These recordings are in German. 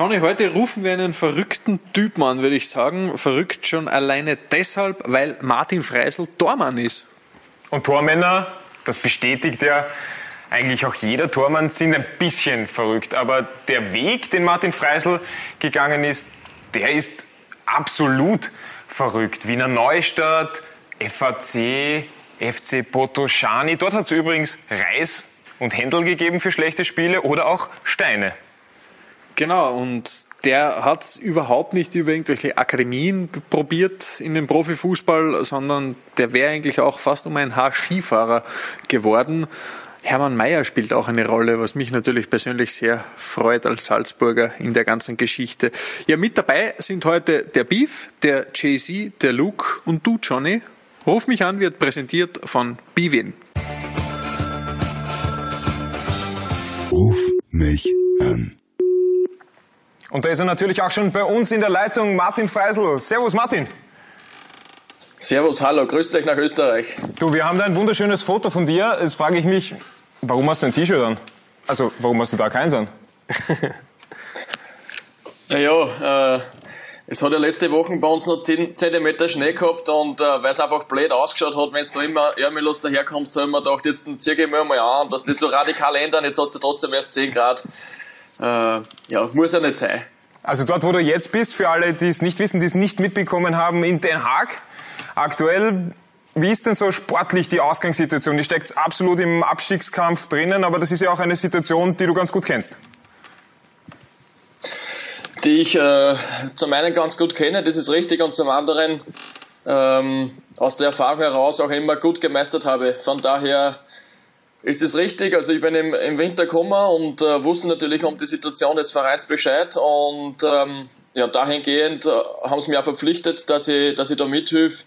Johnny, heute rufen wir einen verrückten Typen an, würde ich sagen. Verrückt schon alleine deshalb, weil Martin Freisel Tormann ist. Und Tormänner, das bestätigt ja eigentlich auch jeder Tormann, sind ein bisschen verrückt. Aber der Weg, den Martin Freisel gegangen ist, der ist absolut verrückt. Wiener Neustadt, FAC, FC Potosani. Dort hat es übrigens Reis und Händel gegeben für schlechte Spiele oder auch Steine. Genau, und der hat überhaupt nicht über irgendwelche Akademien probiert in den Profifußball, sondern der wäre eigentlich auch fast um ein Haar Skifahrer geworden. Hermann Mayer spielt auch eine Rolle, was mich natürlich persönlich sehr freut als Salzburger in der ganzen Geschichte. Ja, mit dabei sind heute der Beef, der Jay-Z, der Luke und du, Johnny. Ruf mich an wird präsentiert von Bivin. Ruf mich an. Und da ist er natürlich auch schon bei uns in der Leitung, Martin Freisel. Servus, Martin. Servus, hallo, grüßt euch nach Österreich. Du, wir haben da ein wunderschönes Foto von dir. Jetzt frage ich mich, warum hast du ein T-Shirt an? Also, warum hast du da keins an? naja, äh, es hat ja letzte Woche bei uns noch 10 cm Schnee gehabt und äh, weil es einfach blöd ausgeschaut hat, wenn du immer ärmellos daherkommst, habe ich mir gedacht, jetzt zieh ich mir mal an, dass das so radikal ändern, jetzt hat es ja trotzdem erst 10 Grad. Äh, ja, muss ja nicht sein. Also dort, wo du jetzt bist, für alle, die es nicht wissen, die es nicht mitbekommen haben, in Den Haag, aktuell wie ist denn so sportlich die Ausgangssituation? Die steckt absolut im Abstiegskampf drinnen, aber das ist ja auch eine Situation, die du ganz gut kennst. Die ich äh, zum einen ganz gut kenne, das ist richtig, und zum anderen ähm, aus der Erfahrung heraus auch immer gut gemeistert habe. Von daher ist es richtig. Also ich bin im, im Winter gekommen und äh, wusste natürlich um die Situation des Vereins Bescheid und ähm, ja, dahingehend äh, haben sie mich auch verpflichtet, dass ich, dass ich da mithilfe,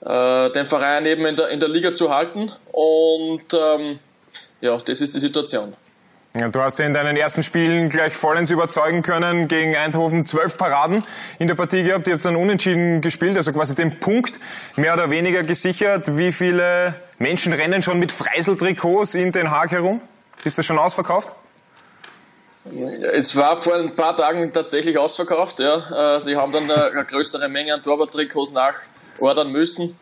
äh, den Verein eben in der, in der Liga zu halten. Und ähm, ja, das ist die Situation. Du hast ja in deinen ersten Spielen gleich vollends überzeugen können. Gegen Eindhoven zwölf Paraden in der Partie gehabt. Ihr habt dann unentschieden gespielt, also quasi den Punkt mehr oder weniger gesichert. Wie viele Menschen rennen schon mit Freisel-Trikots in Den Haag herum? Ist das schon ausverkauft? Es war vor ein paar Tagen tatsächlich ausverkauft. Ja. Äh, sie haben dann eine größere Menge an Torwarttrikots nach ordern müssen.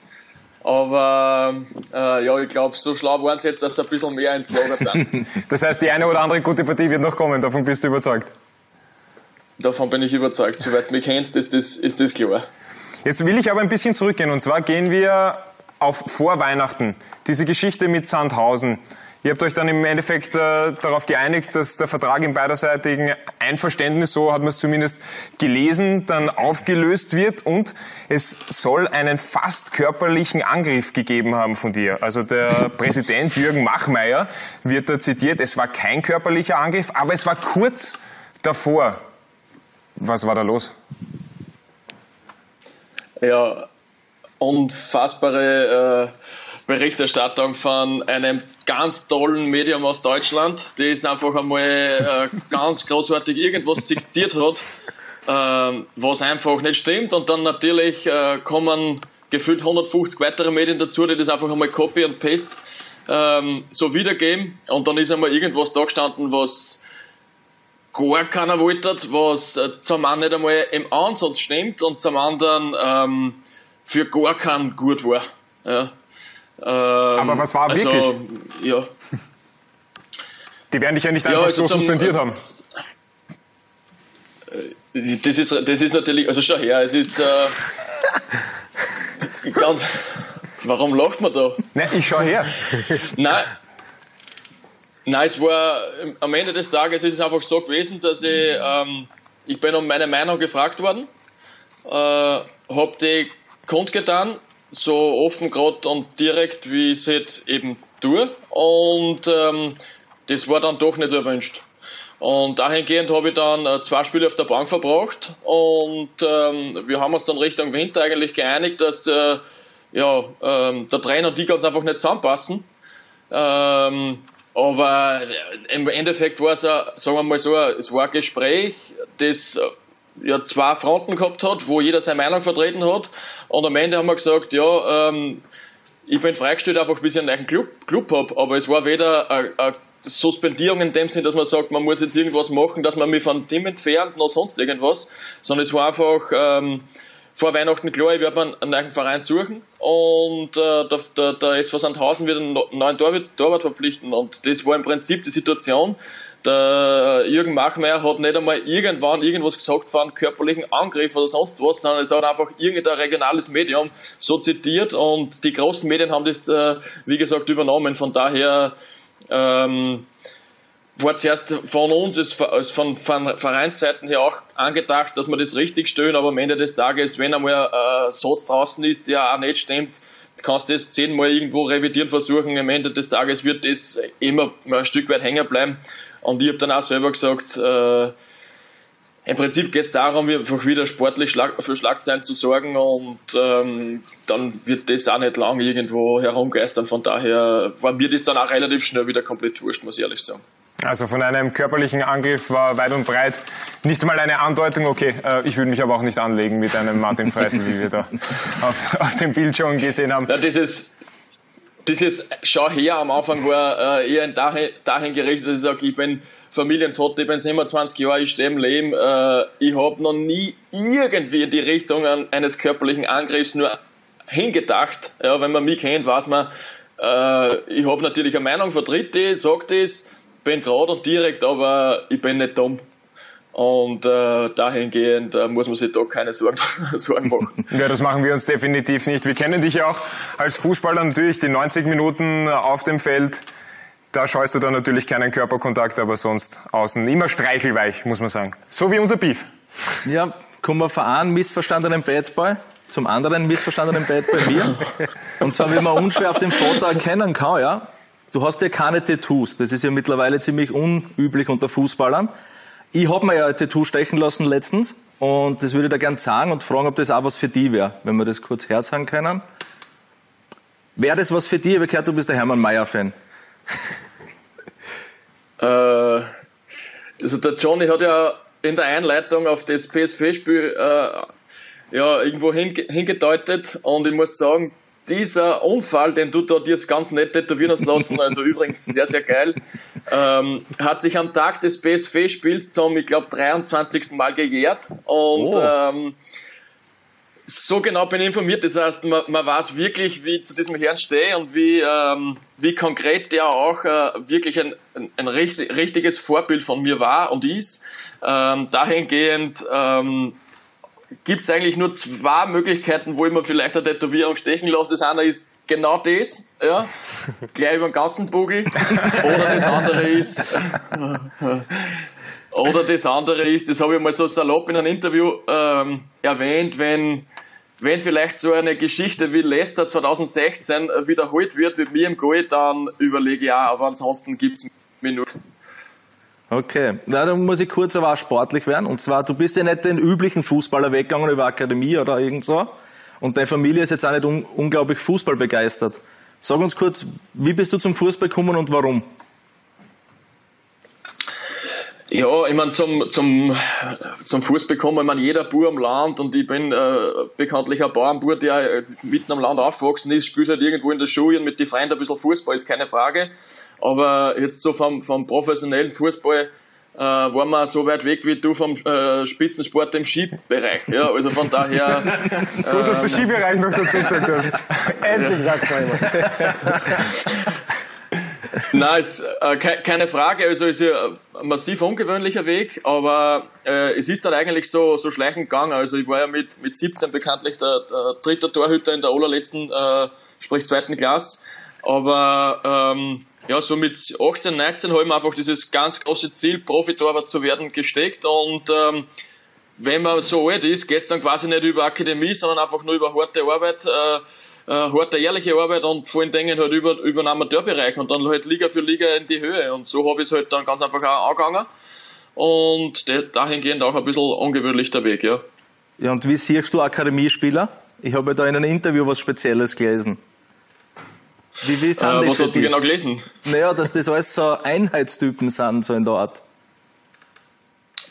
Aber äh, ja, ich glaube, so schlau waren sie jetzt, dass sie ein bisschen mehr ins Lager sind. das heißt, die eine oder andere gute Partie wird noch kommen, davon bist du überzeugt? Davon bin ich überzeugt. Soweit du mich kennst, ist das, ist das klar. Jetzt will ich aber ein bisschen zurückgehen und zwar gehen wir auf Vorweihnachten. Diese Geschichte mit Sandhausen. Ihr habt euch dann im Endeffekt äh, darauf geeinigt, dass der Vertrag im beiderseitigen Einverständnis, so hat man es zumindest gelesen, dann aufgelöst wird und es soll einen fast körperlichen Angriff gegeben haben von dir. Also der Präsident Jürgen Machmeier wird da zitiert, es war kein körperlicher Angriff, aber es war kurz davor. Was war da los? Ja, unfassbare äh Berichterstattung von einem ganz tollen Medium aus Deutschland, das einfach einmal äh, ganz großartig irgendwas zitiert hat, äh, was einfach nicht stimmt. Und dann natürlich äh, kommen gefühlt 150 weitere Medien dazu, die das einfach einmal Copy und Paste ähm, so wiedergeben. Und dann ist einmal irgendwas da gestanden, was gar keiner wollte, was äh, zum einen nicht einmal im Ansatz stimmt und zum anderen ähm, für gar keinen gut war. Ja. Ähm, Aber was war also, wirklich? Ja. Die werden dich ja nicht einfach ja, also so suspendiert haben. Äh, das ist, das ist natürlich, also schau her, es ist äh, ganz. Warum lacht man da? Nein, ich schau her. Nein. Nein, es war am Ende des Tages ist es einfach so gewesen, dass ich, ähm, ich bin um meine Meinung gefragt worden, äh, habe die kundgetan so offen gerade und direkt, wie ich es halt eben tue. Und ähm, das war dann doch nicht erwünscht. Und dahingehend habe ich dann äh, zwei Spiele auf der Bank verbracht und ähm, wir haben uns dann Richtung Winter eigentlich geeinigt, dass äh, ja, ähm, der Trainer und die ganz einfach nicht zusammenpassen. Ähm, aber im Endeffekt war es, sagen wir mal so, es war ein Gespräch, das ja zwei Fronten gehabt hat, wo jeder seine Meinung vertreten hat. Und am Ende haben wir gesagt, ja, ähm, ich bin freigestellt, einfach bis ich einen neuen Club, Club habe. Aber es war weder ein, ein Suspendierung in dem Sinn, dass man sagt, man muss jetzt irgendwas machen, dass man mich von dem entfernt, noch sonst irgendwas, sondern es war einfach ähm, vor Weihnachten klar, ich werde einen neuen Verein suchen und äh, der, der, der SV Sandhausen wird einen neuen Torwart, Torwart verpflichten und das war im Prinzip die Situation. Der Jürgen Machmeier hat nicht einmal irgendwann irgendwas gesagt von körperlichen Angriff oder sonst was, sondern es hat einfach irgendein regionales Medium so zitiert und die großen Medien haben das, äh, wie gesagt, übernommen. Von daher ähm, war zuerst von uns als von, von Vereinsseiten her auch angedacht, dass wir das richtig stellen, aber am Ende des Tages, wenn einmal ein Satz draußen ist, der auch nicht stimmt, kannst du das zehnmal irgendwo revidieren versuchen. Am Ende des Tages wird das immer ein Stück weit hängen bleiben. Und ich habe dann auch selber gesagt, äh, im Prinzip geht es darum, einfach wieder sportlich für Schlagzeilen zu sorgen und ähm, dann wird das auch nicht lang irgendwo herumgeistern. Von daher war mir das dann auch relativ schnell wieder komplett wurscht, muss ich ehrlich sagen. Also von einem körperlichen Angriff war weit und breit nicht mal eine Andeutung, okay, äh, ich würde mich aber auch nicht anlegen mit einem Martin Freisel, wie wir da auf, auf dem Bild schon gesehen haben. Ja, dieses, dieses Schau her am Anfang war äh, eher dahin, dahin gerichtet, dass ich sage, ich bin Familienvater, ich bin 27 Jahre, ich stehe im Leben, äh, ich habe noch nie irgendwie in die Richtung eines körperlichen Angriffs nur hingedacht. Ja, wenn man mich kennt, weiß man, äh, ich habe natürlich eine Meinung, vertrete, sage das, bin gerade und direkt, aber ich bin nicht dumm. Und äh, dahingehend äh, muss man sich da keine Sorgen, Sorgen machen. Ja, das machen wir uns definitiv nicht. Wir kennen dich ja auch als Fußballer natürlich, die 90 Minuten auf dem Feld. Da scheust du dann natürlich keinen Körperkontakt, aber sonst außen immer streichelweich, muss man sagen. So wie unser Beef. Ja, kommen wir von einem missverstandenen Badboy zum anderen missverstandenen Badboy mir. Und zwar, wie man unschwer auf dem Foto erkennen kann, ja. Du hast ja keine Tattoos. Das ist ja mittlerweile ziemlich unüblich unter Fußballern. Ich habe mir ja ein Tattoo stechen lassen letztens und das würde ich da gern sagen und fragen, ob das auch was für die wäre, wenn wir das kurz herzeigen können. Wäre das was für dich? Ich habe gehört, du bist der Hermann Mayer-Fan. äh, also der Johnny hat ja in der Einleitung auf das PSV-Spiel äh, ja, irgendwo hingedeutet und ich muss sagen, dieser Unfall, den du da dir ganz nett tätowieren hast lassen, also übrigens sehr, sehr geil, ähm, hat sich am Tag des BSV-Spiels zum, ich glaube, 23. Mal gejährt. Und oh. ähm, so genau bin ich informiert. Das heißt, man, man weiß wirklich, wie ich zu diesem Herrn stehe und wie, ähm, wie konkret der auch äh, wirklich ein, ein, ein, richtiges Vorbild von mir war und ist. Ähm, dahingehend ähm, gibt es eigentlich nur zwei Möglichkeiten, wo ich mir vielleicht eine Tätowierung stechen lasse. Das eine ist genau das, ja, gleich über den ganzen Bugel. Oder das andere ist, oder das andere ist, das habe ich mal so salopp in einem Interview ähm, erwähnt, wenn, wenn vielleicht so eine Geschichte wie Leicester 2016 wiederholt wird mit mir im Goal, dann überlege ich auch, aber ansonsten gibt es Minuten. Okay, ja, dann muss ich kurz aber auch sportlich werden. Und zwar, du bist ja nicht den üblichen Fußballer weggegangen über Akademie oder irgend so. Und deine Familie ist jetzt auch nicht un unglaublich Fußball begeistert. Sag uns kurz, wie bist du zum Fußball gekommen und warum? Ja, ich meine, zum, zum, zum Fußball kommen, ich meine, jeder Bauer am Land und ich bin äh, bekanntlich ein Bauernbauer, der äh, mitten am Land aufgewachsen ist, spielt halt irgendwo in der Schule und mit den Freunden ein bisschen Fußball, ist keine Frage. Aber jetzt so vom, vom professionellen Fußball äh, waren wir so weit weg wie du vom äh, Spitzensport im Skibereich. Ja, also von daher. Gut, dass du ähm, Skibereich noch dazu gesagt hast. Endlich sagst du immer. Nein, ist, äh, keine Frage. Also ist ja massiv ungewöhnlicher Weg, aber äh, es ist dann eigentlich so, so schleichend gegangen. Also ich war ja mit, mit 17 bekanntlich der, der dritte Torhüter in der allerletzten, äh, sprich zweiten Klasse. Aber ähm, ja, so mit 18, 19 habe ich mir einfach dieses ganz große Ziel, Profitorwart zu werden, gesteckt und ähm, wenn man so alt ist, geht es dann quasi nicht über Akademie, sondern einfach nur über harte Arbeit. Äh, äh, harte, ehrliche Arbeit und vor allen Dingen halt über, über den Amateurbereich und dann halt Liga für Liga in die Höhe. Und so habe ich es halt dann ganz einfach auch angegangen. Und dahingehend auch ein bisschen ungewöhnlich der Weg, ja. Ja, und wie siehst du Akademiespieler? Ich habe da in einem Interview was Spezielles gelesen. Wie, wie sind äh, was hast du genau gelesen? Naja, dass das alles so Einheitstypen sind, so in der Art.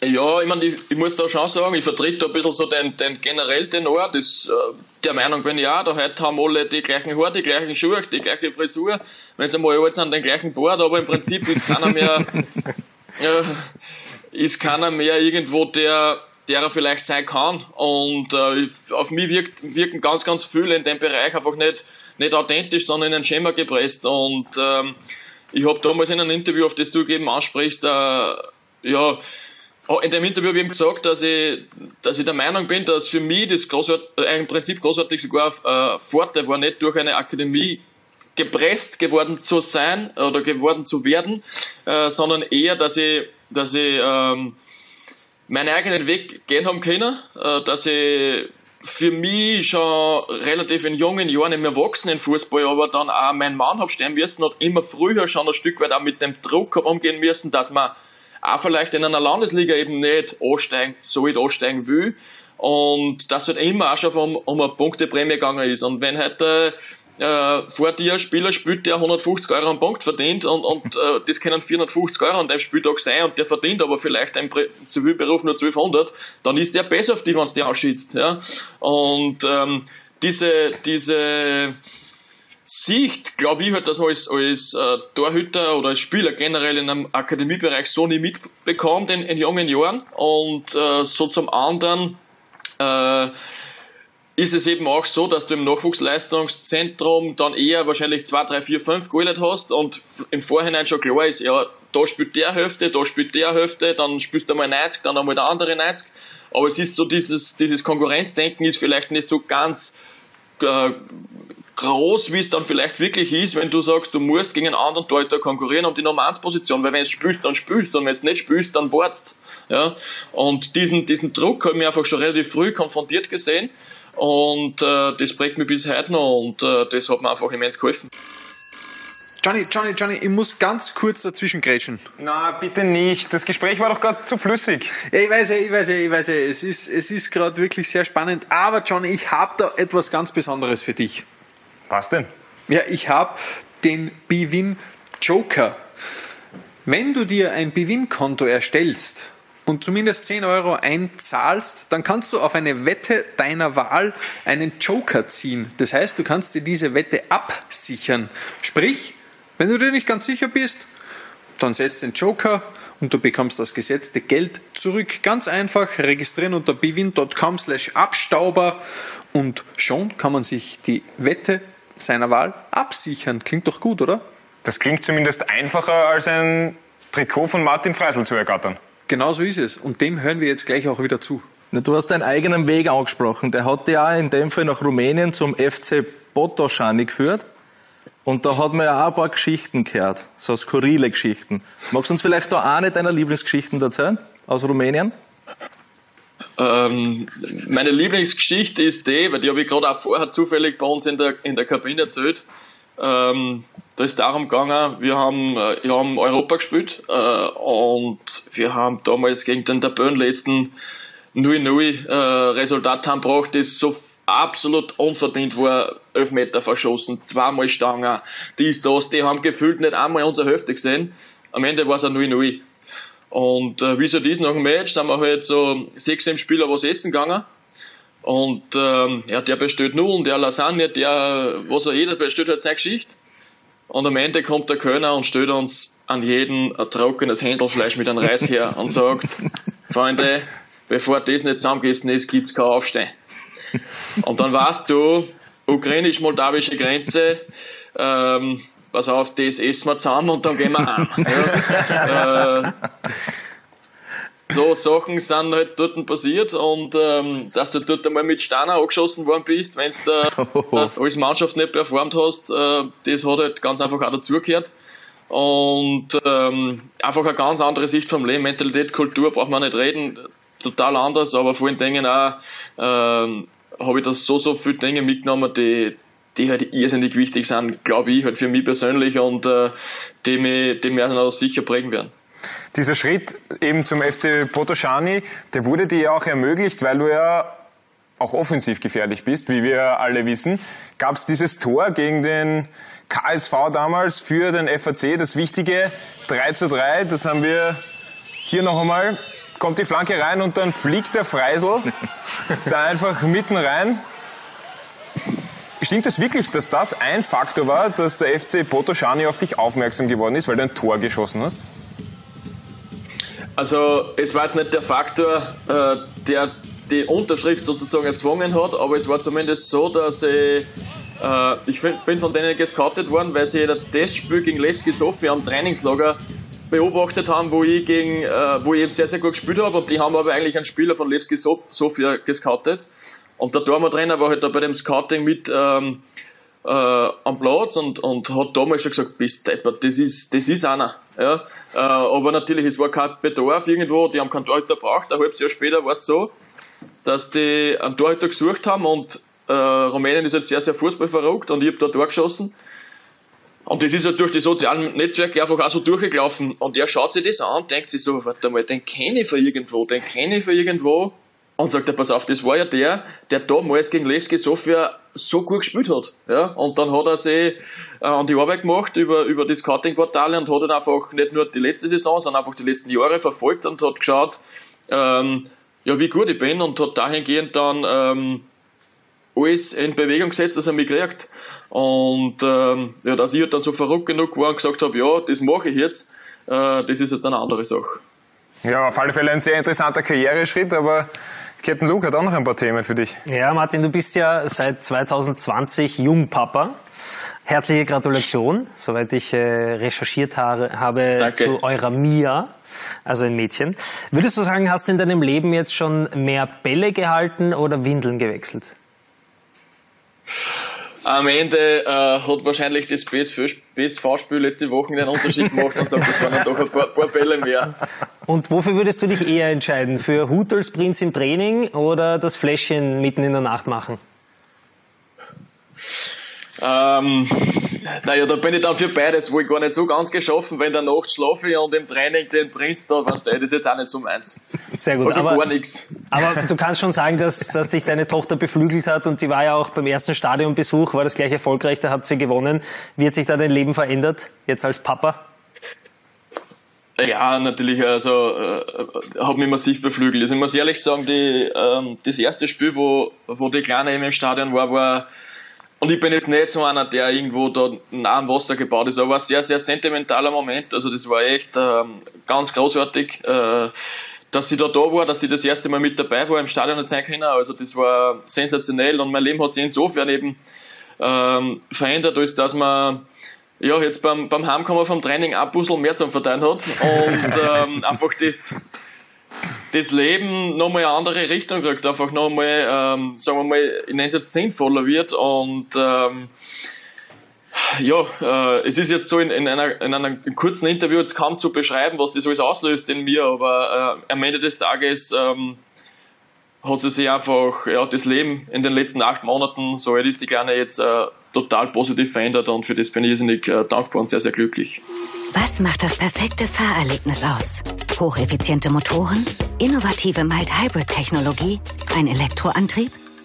Ja, ich meine, ich, ich, muss da schon sagen, ich vertrete da ein bisschen so den, den generell Tenor, das, äh, der Meinung bin ich auch, da heute haben alle die gleichen Haare, die gleichen Schuhe, die gleiche Frisur, wenn sie einmal alt sind, den gleichen Bart, aber im Prinzip ist keiner mehr, äh, ist keiner mehr irgendwo der, der er vielleicht sein kann. Und äh, auf mich wirkt, wirken ganz, ganz viele in dem Bereich einfach nicht, nicht authentisch, sondern in ein Schema gepresst. Und ähm, ich habe damals in einem Interview, auf das du eben ansprichst, äh, ja, in dem Interview habe ich ihm gesagt, dass ich, dass ich der Meinung bin, dass für mich das großart, äh, im Prinzip großartig sogar äh, Vorteil war, nicht durch eine Akademie gepresst geworden zu sein oder geworden zu werden, äh, sondern eher, dass ich, dass ich ähm, meinen eigenen Weg gehen haben können, äh, dass ich für mich schon relativ in jungen Jahren im Erwachsenenfußball, aber dann auch meinen Mann habe stehen müssen und immer früher schon ein Stück weit auch mit dem Druck umgehen müssen, dass man auch vielleicht in einer Landesliga eben nicht ansteigen, so ich ansteigen will. Und das halt immer auch schon um, um eine Punkteprämie gegangen ist. Und wenn heute äh, vor dir ein Spieler spielt, der 150 Euro am Punkt verdient und, und äh, das können 450 Euro an dem Spieltag sein und der verdient aber vielleicht im Zivilberuf nur 1200, dann ist der besser auf dich, wenn es dir ausschießt. Ja? Und ähm, diese, diese Sicht, glaube ich halt, dass man als, als äh, Torhüter oder als Spieler generell in einem Akademiebereich so nicht mitbekommt in, in jungen Jahren und äh, so zum anderen äh, ist es eben auch so, dass du im Nachwuchsleistungszentrum dann eher wahrscheinlich 2, 3, 4, 5 geholt hast und im Vorhinein schon klar ist, ja, da spielt der Hälfte, da spielt der Hälfte, dann spielst du einmal 90, dann einmal der andere 90. Aber es ist so, dieses, dieses Konkurrenzdenken ist vielleicht nicht so ganz äh, groß, wie es dann vielleicht wirklich ist, wenn du sagst, du musst gegen einen anderen Torhüter konkurrieren um die Nummer 1 Position, weil wenn es spielst, dann spielst und wenn es nicht spielst, dann wartest. Ja? Und diesen, diesen Druck habe ich einfach schon relativ früh konfrontiert gesehen und äh, das prägt mich bis heute noch und äh, das hat mir einfach immens geholfen. Johnny, Johnny, Johnny, ich muss ganz kurz dazwischen grätschen. Na, bitte nicht. Das Gespräch war doch gerade zu flüssig. Ja, ich weiß ja, ich weiß ja, ich weiß ja. Es ist, es ist gerade wirklich sehr spannend. Aber Johnny, ich habe da etwas ganz Besonderes für dich. Was denn? Ja, ich habe den Bwin Joker. Wenn du dir ein Bwin-Konto erstellst, und zumindest 10 Euro einzahlst, dann kannst du auf eine Wette deiner Wahl einen Joker ziehen. Das heißt, du kannst dir diese Wette absichern. Sprich, wenn du dir nicht ganz sicher bist, dann setzt den Joker und du bekommst das gesetzte Geld zurück. Ganz einfach registrieren unter bewin.com slash Abstauber und schon kann man sich die Wette seiner Wahl absichern. Klingt doch gut, oder? Das klingt zumindest einfacher als ein Trikot von Martin Freisel zu ergattern. Genau so ist es. Und dem hören wir jetzt gleich auch wieder zu. Du hast deinen eigenen Weg angesprochen. Der hat ja in dem Fall nach Rumänien zum FC Botoschani geführt. Und da hat man ja auch ein paar Geschichten gehört, so skurrile Geschichten. Magst du uns vielleicht da eine deiner Lieblingsgeschichten erzählen aus Rumänien? Ähm, meine Lieblingsgeschichte ist die, weil die habe ich gerade auch vorher zufällig bei uns in der, in der Kabine erzählt. Ähm, da ist darum gegangen, wir haben, äh, wir haben Europa gespielt äh, und wir haben damals gegen den Tabellenletzten 0-0 äh, Resultat haben gebracht, das so absolut unverdient war, Elfmeter verschossen, zweimal Stangen, dies, das, die haben gefühlt nicht einmal unsere Hälfte gesehen. Am Ende war es ein 0-0. Und äh, wie so dies nach dem Match sind wir halt so sechs, sieben Spieler was essen gegangen. Und ähm, ja, der bestellt Nudeln, der Lasagne, der, was er jeder bestellt hat, seine Geschichte. Und am Ende kommt der Kölner und stellt uns an jeden ein trockenes Händelfleisch mit einem Reis her und sagt, Freunde, bevor das nicht zusammengegessen ist, gibt's kein Aufstehen. Und dann weißt du, ukrainisch-moldawische Grenze, ähm, pass auf, das essen wir zusammen und dann gehen wir an. Ja, äh, so Sachen sind halt dort passiert und ähm, dass du dort einmal mit Steiner angeschossen worden bist, wenn du da als Mannschaft nicht performt hast, äh, das hat halt ganz einfach auch dazugehört. Und ähm, einfach eine ganz andere Sicht vom Leben, Mentalität, Kultur, braucht man nicht reden, total anders, aber vor allen Dingen auch ähm, habe ich da so, so viele Dinge mitgenommen, die, die halt irrsinnig wichtig sind, glaube ich, halt für mich persönlich und äh, die mich, die mich auch sicher prägen werden. Dieser Schritt eben zum FC Potoschani, der wurde dir ja auch ermöglicht, weil du ja auch offensiv gefährlich bist, wie wir alle wissen. Gab es dieses Tor gegen den KSV damals für den FAC, das wichtige 3 zu 3, das haben wir hier noch einmal kommt die Flanke rein und dann fliegt der Freisel da einfach mitten rein. Stimmt es wirklich, dass das ein Faktor war, dass der FC Potoschani auf dich aufmerksam geworden ist, weil du ein Tor geschossen hast? Also es war jetzt nicht der Faktor, äh, der die Unterschrift sozusagen erzwungen hat, aber es war zumindest so, dass ich, äh, ich bin von denen gescoutet worden, weil sie das Testspiel gegen Levski Sofia am Trainingslager beobachtet haben, wo ich gegen, äh, wo ich eben sehr, sehr gut gespielt habe und die haben aber eigentlich einen Spieler von Levski Sofia gescoutet und der Dormer-Trainer war halt da bei dem Scouting mit ähm, äh, am Platz und, und hat damals schon gesagt, bist deppert, das ist, das ist einer. Ja? Äh, aber natürlich, es war kein Bedarf irgendwo, die haben keinen Torhüter braucht. Ein halbes Jahr später war es so, dass die einen Torhüter gesucht haben und äh, Rumänien ist jetzt sehr, sehr fußballverrückt und ich habe da Tor geschossen. Und das ist ja durch die sozialen Netzwerke einfach auch so durchgelaufen. Und er schaut sich das an und denkt sich so, warte mal, den kenne ich von irgendwo, den kenne ich von irgendwo. Und sagt er, pass auf, das war ja der, der damals gegen Levski Sofia so gut gespielt hat. Ja? Und dann hat er sich äh, an die Arbeit gemacht über, über die Scouting-Portale und hat dann einfach nicht nur die letzte Saison, sondern einfach die letzten Jahre verfolgt und hat geschaut, ähm, ja, wie gut ich bin und hat dahingehend dann ähm, alles in Bewegung gesetzt, dass er mich kriegt. Und ähm, ja, dass ich halt dann so verrückt genug war und gesagt habe, ja, das mache ich jetzt, äh, das ist halt eine andere Sache. Ja, auf alle Fälle ein sehr interessanter Karriereschritt, aber Captain Luke hat auch noch ein paar Themen für dich. Ja, Martin, du bist ja seit 2020 Jungpapa. Herzliche Gratulation, soweit ich äh, recherchiert habe, habe Danke. zu eurer Mia, also ein Mädchen. Würdest du sagen, hast du in deinem Leben jetzt schon mehr Bälle gehalten oder Windeln gewechselt? Am Ende äh, hat wahrscheinlich das BSV-Spiel letzte Woche den Unterschied gemacht und sagt, das waren dann doch ein paar, paar Bälle mehr. Und wofür würdest du dich eher entscheiden? Für Hutelsprints im Training oder das Fläschchen mitten in der Nacht machen? Ähm, naja, da bin ich dann für beides, wo ich gar nicht so ganz geschaffen, wenn der Nacht schlafe und im Training den Prinz da, was das ist jetzt auch nicht so meins. Sehr gut, Also aber, gar nichts. aber du kannst schon sagen, dass, dass dich deine Tochter beflügelt hat und die war ja auch beim ersten Stadionbesuch, war das gleich erfolgreich, da habt ihr gewonnen. Wie hat sich da dein Leben verändert, jetzt als Papa? Ja, natürlich, also äh, hat mich massiv beflügelt. Also ich muss ehrlich sagen, die, ähm, das erste Spiel, wo, wo die Kleine eben im Stadion war, war und ich bin jetzt nicht so einer, der irgendwo da nah am Wasser gebaut ist, aber ein sehr, sehr sentimentaler Moment. Also das war echt ähm, ganz großartig, äh, dass sie da da war, dass sie das erste Mal mit dabei war im Stadion sein können. Also das war sensationell und mein Leben hat sich insofern eben ähm, verändert, als dass man ja, jetzt beim, beim Heimkommen vom Training ein Puzzle mehr zum Verteilen hat und ähm, einfach das, das Leben nochmal eine andere Richtung kriegt, einfach nochmal, ähm, sagen wir mal, ich nenne es jetzt sinnvoller wird und ähm, ja, äh, es ist jetzt so in, in, einer, in einem kurzen Interview jetzt kaum zu beschreiben, was das alles auslöst in mir, aber äh, am Ende des Tages ähm, hat sie sich einfach ja, das Leben in den letzten acht Monaten, so alt ist die Kleine jetzt, äh, total positiv verändert und für das bin ich irrsinnig äh, dankbar und sehr, sehr glücklich. Was macht das perfekte Fahrerlebnis aus? Hocheffiziente Motoren, innovative Mild-Hybrid-Technologie, ein Elektroantrieb?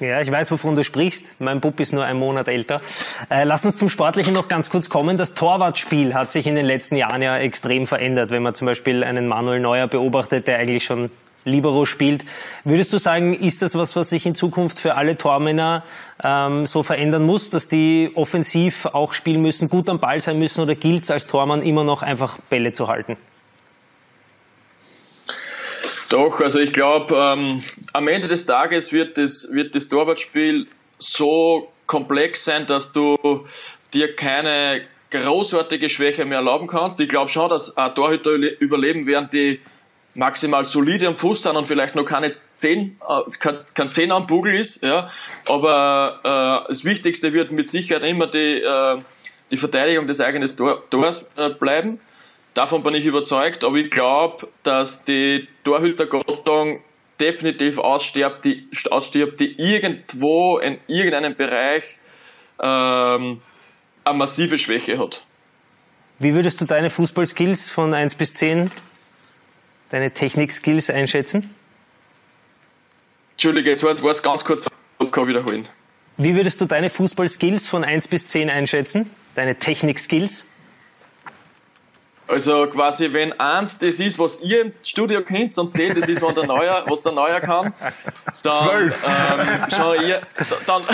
Ja, ich weiß, wovon du sprichst. Mein Bub ist nur ein Monat älter. Äh, lass uns zum Sportlichen noch ganz kurz kommen. Das Torwartspiel hat sich in den letzten Jahren ja extrem verändert. Wenn man zum Beispiel einen Manuel Neuer beobachtet, der eigentlich schon Libero spielt. Würdest du sagen, ist das was, was sich in Zukunft für alle Tormänner ähm, so verändern muss, dass die offensiv auch spielen müssen, gut am Ball sein müssen oder gilt es als Tormann immer noch einfach Bälle zu halten? Doch, also ich glaube, ähm, am Ende des Tages wird das, wird das Torwartspiel so komplex sein, dass du dir keine großartige Schwäche mehr erlauben kannst. Ich glaube schon, dass ein Torhüter überleben werden, die maximal solide am Fuß sind und vielleicht noch keine 10, äh, kein, kein 10 am Bugel ist. Ja. Aber äh, das Wichtigste wird mit Sicherheit immer die, äh, die Verteidigung des eigenen Tor, Tors äh, bleiben. Davon bin ich überzeugt, aber ich glaube, dass die Torhütergattung definitiv ausstirbt, die, ausstirbt, die irgendwo in irgendeinem Bereich ähm, eine massive Schwäche hat. Wie würdest du deine Fußballskills von 1 bis 10, deine Technik-Skills einschätzen? Entschuldige, jetzt war es ganz kurz, ich kann wiederholen. Wie würdest du deine Fußballskills von 1 bis 10 einschätzen? Deine Technik-Skills? Also quasi, wenn eins das ist, was ihr im Studio kennt, und zehn das ist, was der Neuer, was der Neuer kann, dann Zwölf. Ähm, schon eher, dann,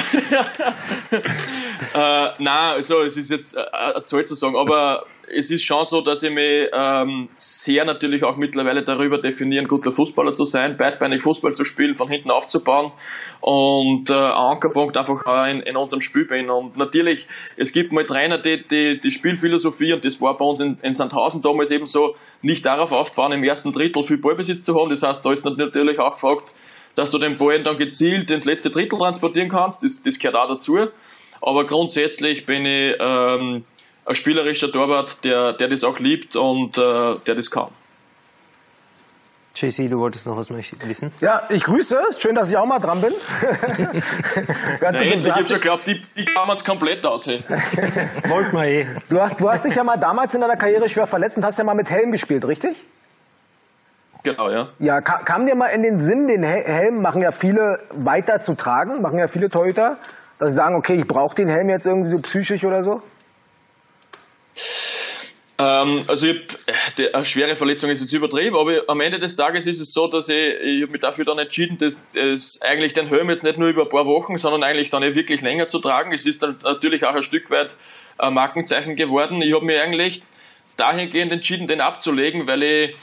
äh, nein, also es ist jetzt äh, eine Zahl zu sagen, aber es ist schon so, dass ich mich ähm, sehr natürlich auch mittlerweile darüber definiere, ein guter Fußballer zu sein, beidbeinig Fußball zu spielen, von hinten aufzubauen und äh, Ankerpunkt einfach auch in, in unserem Spiel bin. Und natürlich, es gibt mal Trainer, die, die, die Spielphilosophie, und das war bei uns in, in Sandhausen damals eben so, nicht darauf aufbauen, im ersten Drittel viel Ballbesitz zu haben. Das heißt, da ist natürlich auch gefragt, dass du den Ball dann gezielt ins letzte Drittel transportieren kannst. Das, das gehört auch dazu. Aber grundsätzlich bin ich ähm, ein spielerischer Torwart, der, der das auch liebt und äh, der das kann. JC, du wolltest noch was wissen? Ja, ich grüße. Schön, dass ich auch mal dran bin. Ganz endlich, ich hab schon geglaubt, die, die kann man komplett aus. Hey. Wollt mal eh. Du hast, du hast dich ja mal damals in deiner Karriere schwer verletzt und hast ja mal mit Helm gespielt, richtig? Genau, ja. Ja, kam, kam dir mal in den Sinn, den Helm machen ja viele weiter zu tragen, machen ja viele Torhüter, dass sie sagen, okay, ich brauche den Helm jetzt irgendwie so psychisch oder so? Ähm, also ich hab, die, eine schwere Verletzung ist jetzt übertrieben, aber am Ende des Tages ist es so, dass ich, ich mich dafür dann entschieden, dass, dass eigentlich den Helm jetzt nicht nur über ein paar Wochen, sondern eigentlich dann wirklich länger zu tragen. Es ist dann natürlich auch ein Stück weit ein Markenzeichen geworden. Ich habe mich eigentlich dahingehend entschieden, den abzulegen, weil ich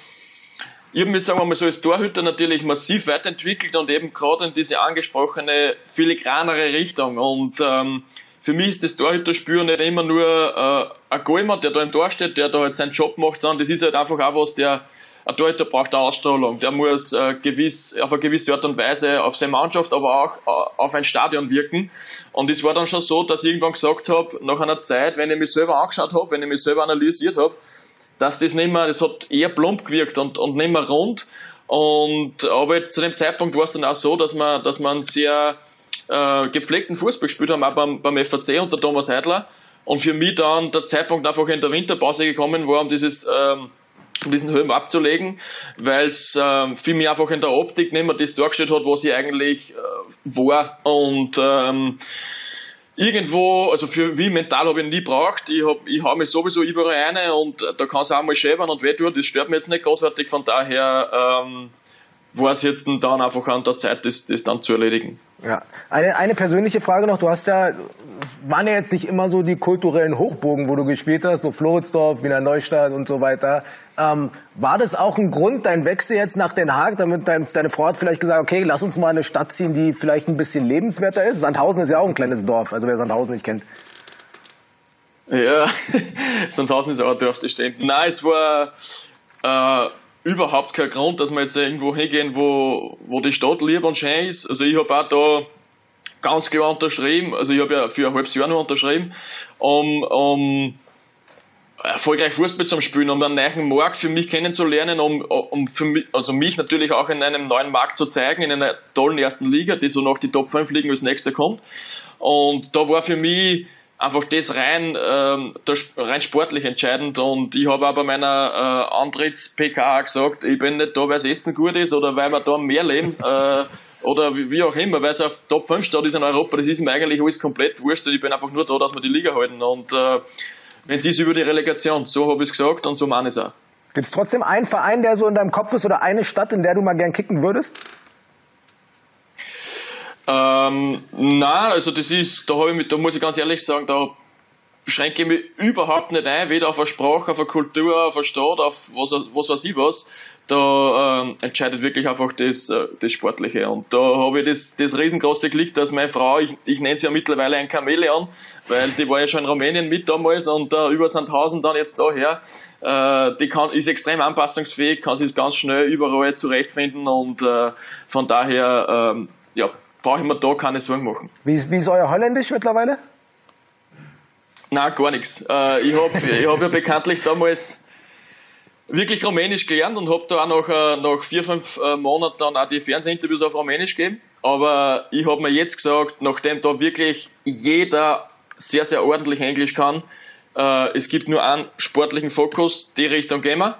ich habe mich, sagen wir mal so, als Torhüter natürlich massiv weiterentwickelt und eben gerade in diese angesprochene filigranere Richtung. Und ähm, für mich ist das Torhüterspür nicht immer nur äh, ein Goalmann, der da im Tor steht, der da halt seinen Job macht, sondern das ist halt einfach auch was, der ein Torhüter braucht eine Ausstrahlung. Der muss äh, gewiss, auf eine gewisse Art und Weise auf seine Mannschaft, aber auch äh, auf ein Stadion wirken. Und es war dann schon so, dass ich irgendwann gesagt habe, nach einer Zeit, wenn ich mich selber angeschaut habe, wenn ich mich selber analysiert habe, dass das nicht mehr, das hat eher plump gewirkt und, und nicht mehr rund. Und aber zu dem Zeitpunkt war es dann auch so, dass man, dass man sehr äh, gepflegten Fußball gespielt haben, auch beim, beim FAC unter Thomas Heidler. Und für mich dann der Zeitpunkt einfach in der Winterpause gekommen war, um dieses ähm, um diesen Helm abzulegen, weil es ähm, für mich einfach in der Optik nicht mehr das dargestellt hat, was ich eigentlich äh, war. Und ähm, irgendwo, also für mich mental habe ich nie braucht. Ich, hab, ich hau mich sowieso überall rein und da kann es auch mal schäbern und wehtun. Das stört mich jetzt nicht großartig. Von daher ähm, war es jetzt dann einfach an der Zeit, das, das dann zu erledigen. Ja. Eine, eine persönliche Frage noch. Du hast ja, waren ja jetzt nicht immer so die kulturellen Hochbogen, wo du gespielt hast, so Floridsdorf, Wiener Neustadt und so weiter. Ähm, war das auch ein Grund, dein Wechsel jetzt nach Den Haag, damit dein, deine Frau hat vielleicht gesagt, okay, lass uns mal eine Stadt ziehen, die vielleicht ein bisschen lebenswerter ist? Sandhausen ist ja auch ein kleines Dorf, also wer Sandhausen nicht kennt. Ja, Sandhausen ist auch ein Dorf, das stimmt. Nein, es war äh, überhaupt kein Grund, dass wir jetzt irgendwo hingehen, wo, wo die Stadt lieb und schön ist. Also ich habe auch da ganz klar unterschrieben, also ich habe ja für ein halbes Jahr noch unterschrieben, um, um erfolgreich Fußball zu spielen, um einen neuen Markt für mich kennenzulernen, um, um für mich, also mich natürlich auch in einem neuen Markt zu zeigen, in einer tollen ersten Liga, die so nach die Top 5 Ligen als nächster kommt. Und da war für mich einfach das rein, ähm, das rein sportlich entscheidend. Und ich habe auch bei meiner äh, Antritts-PK gesagt, ich bin nicht da, weil das Essen gut ist oder weil wir da mehr leben. Äh, oder wie, auch immer, weil es auf Top 5 steht ist in Europa, das ist mir eigentlich alles komplett wurscht. Ich bin einfach nur da, dass wir die Liga halten. Und äh, wenn es ist über die Relegation, so habe ich es gesagt und so meine ich es auch. Gibt es trotzdem einen Verein, der so in deinem Kopf ist oder eine Stadt, in der du mal gern kicken würdest? Ähm, na, also das ist, da ich da muss ich ganz ehrlich sagen, da beschränke ich mich überhaupt nicht ein, weder auf eine Sprache, auf eine Kultur, auf eine Stadt, auf was, was weiß ich was. Da ähm, entscheidet wirklich einfach das, äh, das Sportliche. Und da habe ich das, das riesengroße Glück, dass meine Frau, ich, ich nenne sie ja mittlerweile ein Chamäleon, weil die war ja schon in Rumänien mit damals und äh, über Sandhausen dann jetzt daher. Äh, die kann, ist extrem anpassungsfähig, kann sich ganz schnell überall zurechtfinden und äh, von daher, ähm, ja, brauche ich mir da keine Sorgen machen. Wie ist, wie ist euer Holländisch mittlerweile? Nein, gar nichts. Äh, ich habe ich hab ja bekanntlich damals wirklich Rumänisch gelernt und habe da auch nach, äh, nach vier, fünf äh, Monaten dann auch die Fernsehinterviews auf Rumänisch gegeben. Aber ich habe mir jetzt gesagt, nachdem da wirklich jeder sehr, sehr ordentlich Englisch kann. Äh, es gibt nur einen sportlichen Fokus, die Richtung gehen wir.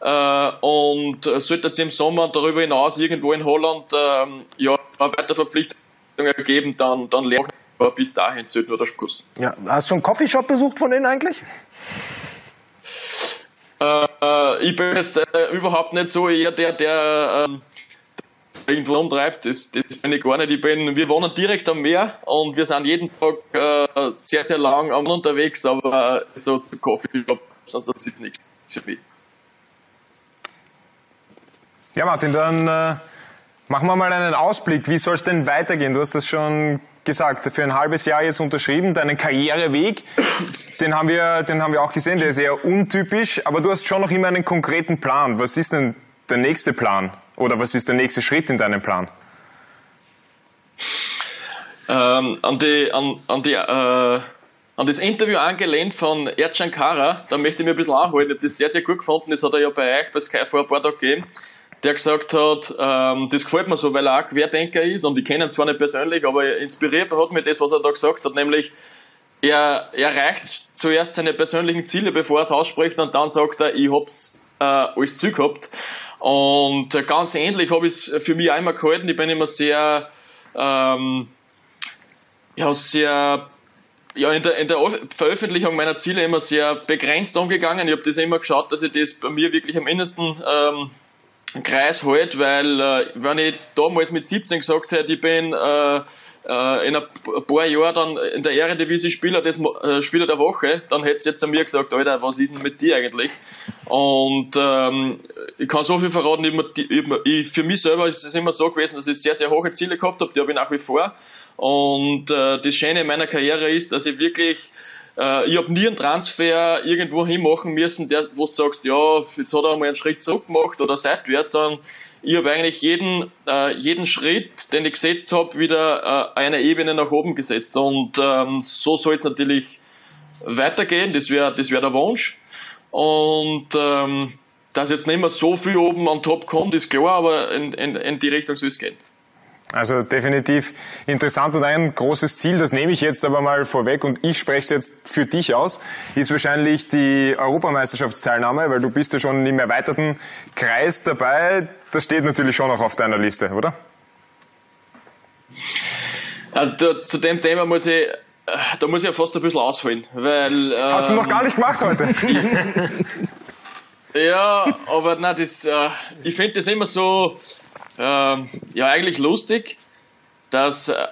Äh, und sollte es im Sommer darüber hinaus irgendwo in Holland ähm, ja, weiter Verpflichtungen ergeben, dann, dann lernen wir bis dahin zählt nur der Spuss. Ja, hast du schon einen Coffeeshop besucht von denen eigentlich? Äh, ich bin jetzt äh, überhaupt nicht so eher der, der ähm, irgendwo umtreibt. Das, das bin ich gar nicht. Ich bin, wir wohnen direkt am Meer und wir sind jeden Tag äh, sehr, sehr lang unterwegs, aber so zu Coffeeshop, sonst ist es nichts für mich. Ja, Martin, dann äh, machen wir mal einen Ausblick. Wie soll es denn weitergehen? Du hast das schon gesagt, für ein halbes Jahr jetzt unterschrieben, deinen Karriereweg, den haben wir, den haben wir auch gesehen, der ist eher untypisch, aber du hast schon noch immer einen konkreten Plan. Was ist denn der nächste Plan? Oder was ist der nächste Schritt in deinem Plan? Ähm, an, die, an, an, die, äh, an das Interview angelehnt von Kara, da möchte ich mir ein bisschen anholen. Ich habe das sehr, sehr gut gefunden. Das hat er ja bei euch bei Sky vor ein paar Tagen gegeben der gesagt hat, ähm, das gefällt mir so, weil er auch Querdenker ist und ich kenne ihn zwar nicht persönlich, aber inspiriert hat mich das, was er da gesagt hat, nämlich er erreicht zuerst seine persönlichen Ziele, bevor er es ausspricht und dann sagt er, ich hab's äh, alles Ziel gehabt. Und ganz ähnlich habe ich es für mich immer gehalten. Ich bin immer sehr, ähm, ja, sehr ja, in der, in der Veröffentlichung meiner Ziele immer sehr begrenzt umgegangen. Ich habe das immer geschaut, dass ich das bei mir wirklich am mindesten ähm, Kreis halt, weil äh, wenn ich damals mit 17 gesagt hätte, ich bin äh, äh, in ein paar Jahren dann in der Ehrendivisie Spieler, des, äh, Spieler der Woche, dann hätte es jetzt an mir gesagt, Alter, was ist denn mit dir eigentlich? Und ähm, ich kann so viel verraten, ich, ich, ich, für mich selber ist es immer so gewesen, dass ich sehr, sehr hohe Ziele gehabt habe, die habe ich nach wie vor. Und äh, das Schöne in meiner Karriere ist, dass ich wirklich äh, ich habe nie einen Transfer irgendwo hin machen müssen, der, wo du sagst, ja, jetzt hat er mal einen Schritt zurück gemacht oder seitwärts, sondern ich habe eigentlich jeden, äh, jeden Schritt, den ich gesetzt habe, wieder äh, eine Ebene nach oben gesetzt. Und ähm, so soll es natürlich weitergehen, das wäre das wär der Wunsch. Und ähm, dass jetzt nicht mehr so viel oben an top kommt, ist klar, aber in, in, in die Richtung soll es gehen. Also definitiv interessant und ein großes Ziel, das nehme ich jetzt aber mal vorweg und ich spreche es jetzt für dich aus, ist wahrscheinlich die Europameisterschaftsteilnahme, weil du bist ja schon im erweiterten Kreis dabei. Das steht natürlich schon auch auf deiner Liste, oder? Also, zu dem Thema muss ich, da muss ich ja fast ein bisschen ausholen, weil... Hast ähm, du noch gar nicht gemacht heute? ja, aber nein, das, äh, ich finde das immer so ähm, ja eigentlich lustig, dass äh,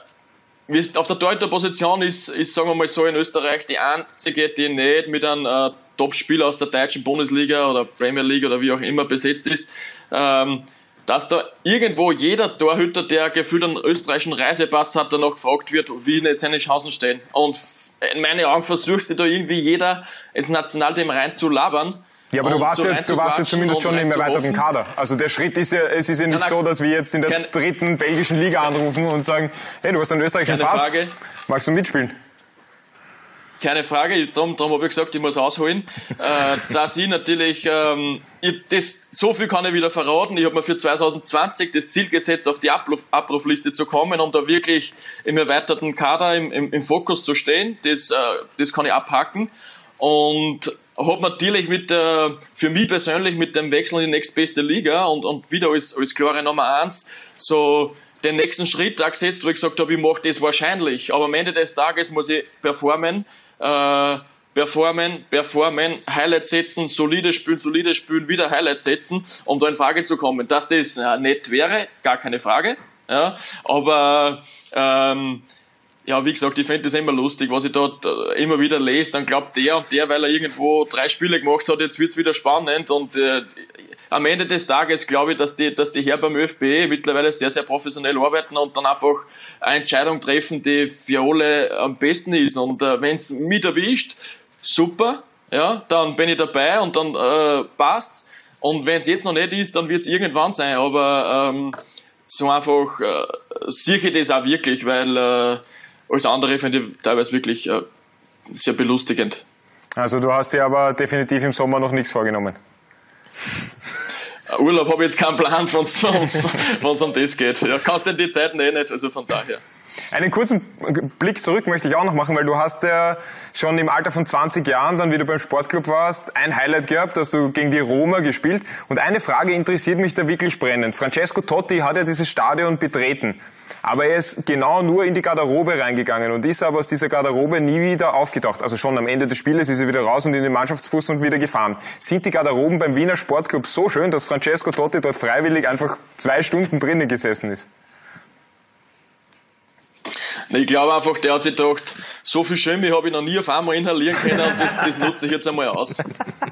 auf der Torhüter-Position ist, ist, sagen wir mal so, in Österreich die einzige, die nicht mit einem äh, Top-Spieler aus der deutschen Bundesliga oder Premier League oder wie auch immer besetzt ist, ähm, dass da irgendwo jeder Torhüter, der gefühlt einen österreichischen Reisepass hat, danach gefragt wird, wie nicht seine Chancen stehen. Und in meinen Augen versucht sich da irgendwie jeder ins Nationalteam reinzulabern. Ja, aber du warst, ja, du warst ja zumindest schon im erweiterten Kader. Also der Schritt ist ja, es ist ja nicht so, dass wir jetzt in der dritten belgischen Liga anrufen und sagen, hey, du hast einen österreichischen Keine Pass, Frage. magst du mitspielen? Keine Frage, darum, darum habe ich gesagt, ich muss ausholen, äh, dass ich natürlich, ähm, ich, das, so viel kann ich wieder verraten, ich habe mir für 2020 das Ziel gesetzt, auf die Abruf, Abrufliste zu kommen, um da wirklich im erweiterten Kader im, im, im Fokus zu stehen, das, äh, das kann ich abhaken und hat natürlich mit der, für mich persönlich mit dem Wechsel in die nächstbeste Liga und, und wieder als, als klare Nummer eins so den nächsten Schritt auch gesetzt, wo ich gesagt habe, ich mache das wahrscheinlich. Aber am Ende des Tages muss ich performen, äh, performen, performen, Highlights setzen, solide spielen, solide spielen, wieder Highlights setzen, um da in Frage zu kommen. Dass das äh, nett wäre, gar keine Frage. Ja, aber ähm, ja, wie gesagt, ich finde das immer lustig, was ich dort äh, immer wieder lese. Dann glaubt der und der, weil er irgendwo drei Spiele gemacht hat, jetzt wird's wieder spannend. Und äh, am Ende des Tages glaube ich, dass die, dass die Herren beim ÖFB mittlerweile sehr, sehr professionell arbeiten und dann einfach eine Entscheidung treffen, die für alle am besten ist. Und äh, wenn es mich erwischt, super, ja, dann bin ich dabei und dann äh, passt's. Und wenn es jetzt noch nicht ist, dann wird es irgendwann sein. Aber ähm, so einfach äh, sehe ich das auch wirklich, weil äh, alles andere finde ich teilweise wirklich äh, sehr belustigend. Also du hast dir aber definitiv im Sommer noch nichts vorgenommen. Urlaub habe ich jetzt keinen Plan, wenn es um das geht. Ja, kannst du in die Zeiten eh nicht, also von daher. Einen kurzen Blick zurück möchte ich auch noch machen, weil du hast ja schon im Alter von 20 Jahren, dann wie du beim Sportclub warst, ein Highlight gehabt, dass du gegen die Roma gespielt. Und eine Frage interessiert mich da wirklich brennend. Francesco Totti hat ja dieses Stadion betreten. Aber er ist genau nur in die Garderobe reingegangen und ist aber aus dieser Garderobe nie wieder aufgetaucht. Also schon am Ende des Spieles ist er wieder raus und in den Mannschaftsbus und wieder gefahren. Sind die Garderoben beim Wiener Sportclub so schön, dass Francesco Totti dort freiwillig einfach zwei Stunden drinnen gesessen ist? Ich glaube einfach, der hat sich gedacht, so viel Chemie habe ich noch nie auf einmal inhalieren können und das, das nutze ich jetzt einmal aus.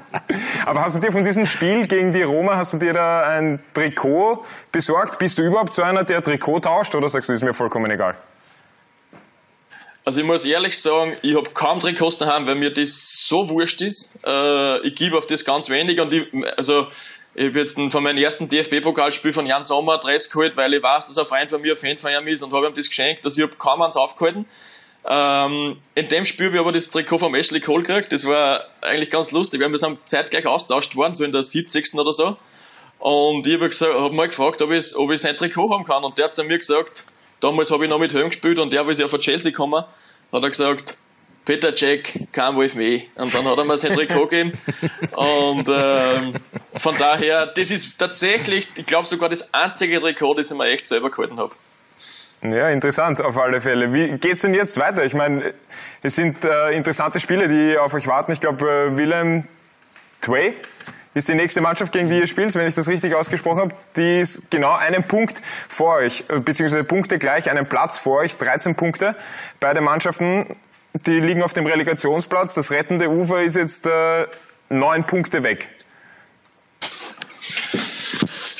Aber hast du dir von diesem Spiel gegen die Roma, hast du dir da ein Trikot besorgt? Bist du überhaupt so einer, der Trikot tauscht oder sagst du, ist mir vollkommen egal? Also ich muss ehrlich sagen, ich habe kaum Trikots daheim, weil mir das so wurscht ist. Äh, ich gebe auf das ganz wenig und ich, also ich habe jetzt von meinem ersten DFB-Pokalspiel von Jan Sommer Dress geholt, weil ich weiß, dass ein Freund von mir ein Fan von ihm ist und habe ihm das geschenkt, dass ich hab kaum eins aufgehalten. Ähm, in dem Spiel habe ich aber das Trikot vom Ashley Cole gekriegt. Das war eigentlich ganz lustig, wir sind zeitgleich austauscht worden, so in der 70. oder so. Und ich habe hab mal gefragt, ob ich, ob ich sein Trikot haben kann. Und der hat zu mir gesagt, damals habe ich noch mit Helm gespielt und der, wie ich auf Chelsea gekommen, hat er gesagt, Peter Jack, kein Wolf mehr. Und dann hat er mir sein Trikot gegeben. Und ähm, von daher, das ist tatsächlich, ich glaube sogar das einzige Trikot, das ich mir echt selber gehalten habe. Ja, interessant auf alle Fälle. Wie geht's denn jetzt weiter? Ich meine, es sind äh, interessante Spiele, die auf euch warten. Ich glaube, äh, Willem Tway ist die nächste Mannschaft, gegen die ihr spielt, wenn ich das richtig ausgesprochen habe. Die ist genau einen Punkt vor euch, äh, beziehungsweise Punkte gleich, einen Platz vor euch, 13 Punkte. Beide Mannschaften die liegen auf dem Relegationsplatz. Das rettende Ufer ist jetzt äh, neun Punkte weg.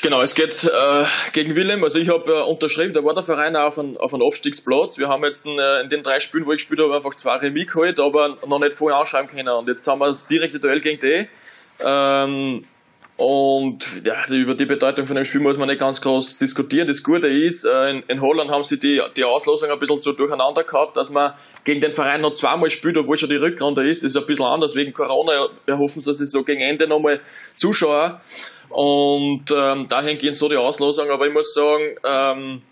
Genau, es geht äh, gegen Willem. Also ich habe äh, unterschrieben, da war der Verein auch auf einen, auf Abstiegsplatz. Wir haben jetzt äh, in den drei Spielen, wo ich gespielt habe, einfach zwei Remis geholt, aber noch nicht vorher anschreiben können. Und jetzt haben wir das direkte Duell gegen die. Ähm, und ja, über die Bedeutung von dem Spiel muss man nicht ganz groß diskutieren. Das Gute ist, äh, in, in Holland haben sie die, die Auslosung ein bisschen so durcheinander gehabt, dass man gegen den Verein noch zweimal spielt, obwohl schon die Rückrunde ist. Das ist ein bisschen anders. Wegen Corona erhoffen sie sich so gegen Ende nochmal Zuschauer. Und ähm, dahin gehen so die Auslosung. Aber ich muss sagen, ähm,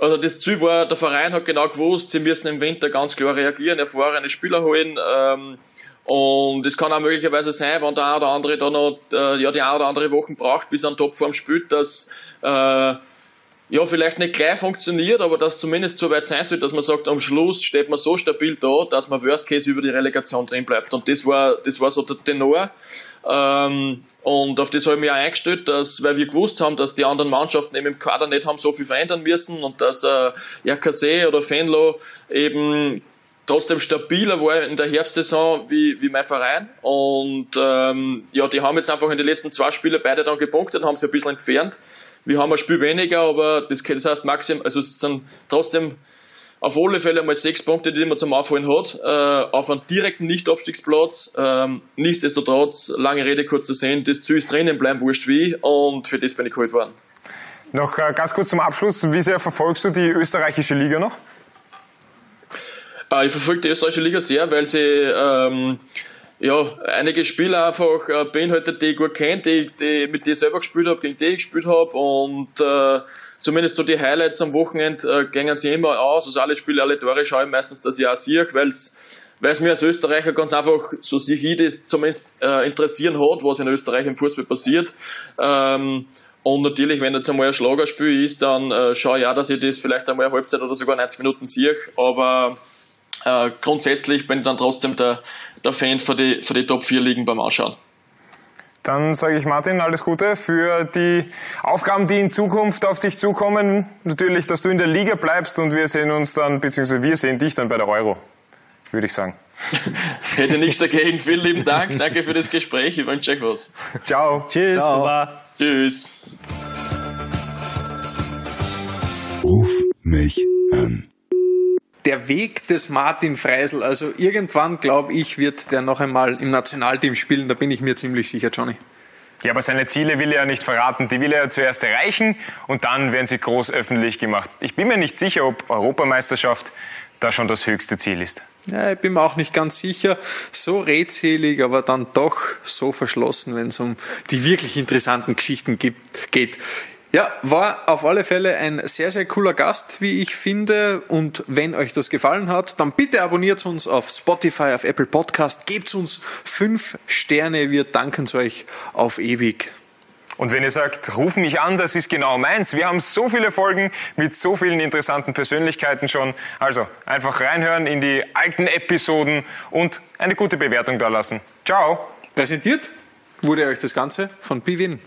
also das Ziel war, der Verein hat genau gewusst, sie müssen im Winter ganz klar reagieren, erfahrene Spieler holen. Ähm, und es kann auch möglicherweise sein, wenn der eine oder andere da noch äh, ja, die eine oder andere Woche braucht, bis er an Topform spielt, dass äh, ja, vielleicht nicht gleich funktioniert, aber dass zumindest so weit sein wird, dass man sagt, am Schluss steht man so stabil da, dass man Worst Case über die Relegation drin bleibt. Und das war, das war so der Tenor. Ähm, und auf das habe ich mich auch eingestellt, dass, weil wir gewusst haben, dass die anderen Mannschaften eben im Kader nicht haben so viel verändern müssen und dass äh, RKC oder Fenlo eben trotzdem stabiler war in der Herbstsaison wie, wie mein Verein. Und ähm, ja, die haben jetzt einfach in den letzten zwei Spielen beide dann gepunktet, haben sie ein bisschen entfernt. Wir haben ein Spiel weniger, aber das, das heißt maximal, also es sind trotzdem auf alle Fälle mal sechs Punkte, die man zum Aufholen hat, äh, auf einem direkten Nicht-Abstiegsplatz. Ähm, nichtsdestotrotz, lange Rede, kurz zu sehen, das Ziel ist drinnen bleiben, wurscht wie, und für das bin ich geholt worden. Noch äh, ganz kurz zum Abschluss, wie sehr verfolgst du die österreichische Liga noch? Äh, ich verfolge die österreichische Liga sehr, weil sie ähm, ja, einige Spieler einfach äh, beinhaltet, die ich gut kenne, die, die, mit denen ich selber gespielt habe, gegen die ich gespielt habe und äh, zumindest so die Highlights am Wochenende äh, gängen sie immer aus. Also alle Spiele, alle Tore schaue ich meistens, dass ich auch sehe, weil es weil es mir als Österreicher ganz einfach, so sich ich das zumindest äh, interessieren hat, was in Österreich im Fußball passiert. Ähm, und natürlich, wenn jetzt einmal ein Schlagerspiel ist, dann äh, schaue ich auch, dass ich das vielleicht einmal eine Halbzeit oder sogar 90 Minuten sehe. Aber äh, grundsätzlich bin ich dann trotzdem der, der Fan für die, für die Top 4 Ligen beim Ausschauen. Dann sage ich Martin, alles Gute für die Aufgaben, die in Zukunft auf dich zukommen. Natürlich, dass du in der Liga bleibst und wir sehen uns dann, beziehungsweise wir sehen dich dann bei der Euro, würde ich sagen. Hätte nichts dagegen. Vielen lieben Dank. Danke für das Gespräch. Ich wünsche euch was. Ciao. Tschüss. Ciao. Baba. Tschüss. Ruf mich an. Der Weg des Martin Freisel, also irgendwann, glaube ich, wird der noch einmal im Nationalteam spielen, da bin ich mir ziemlich sicher, Johnny. Ja, aber seine Ziele will er ja nicht verraten. Die will er ja zuerst erreichen und dann werden sie groß öffentlich gemacht. Ich bin mir nicht sicher, ob Europameisterschaft da schon das höchste Ziel ist. Ja, ich bin mir auch nicht ganz sicher. So redselig, aber dann doch so verschlossen, wenn es um die wirklich interessanten Geschichten gibt, geht. Ja, war auf alle Fälle ein sehr, sehr cooler Gast, wie ich finde. Und wenn euch das gefallen hat, dann bitte abonniert uns auf Spotify, auf Apple Podcast, gebt uns fünf Sterne. Wir danken es euch auf ewig. Und wenn ihr sagt, ruf mich an, das ist genau meins. Wir haben so viele Folgen mit so vielen interessanten Persönlichkeiten schon. Also einfach reinhören in die alten Episoden und eine gute Bewertung da lassen. Ciao. Präsentiert wurde euch das Ganze von Bivin.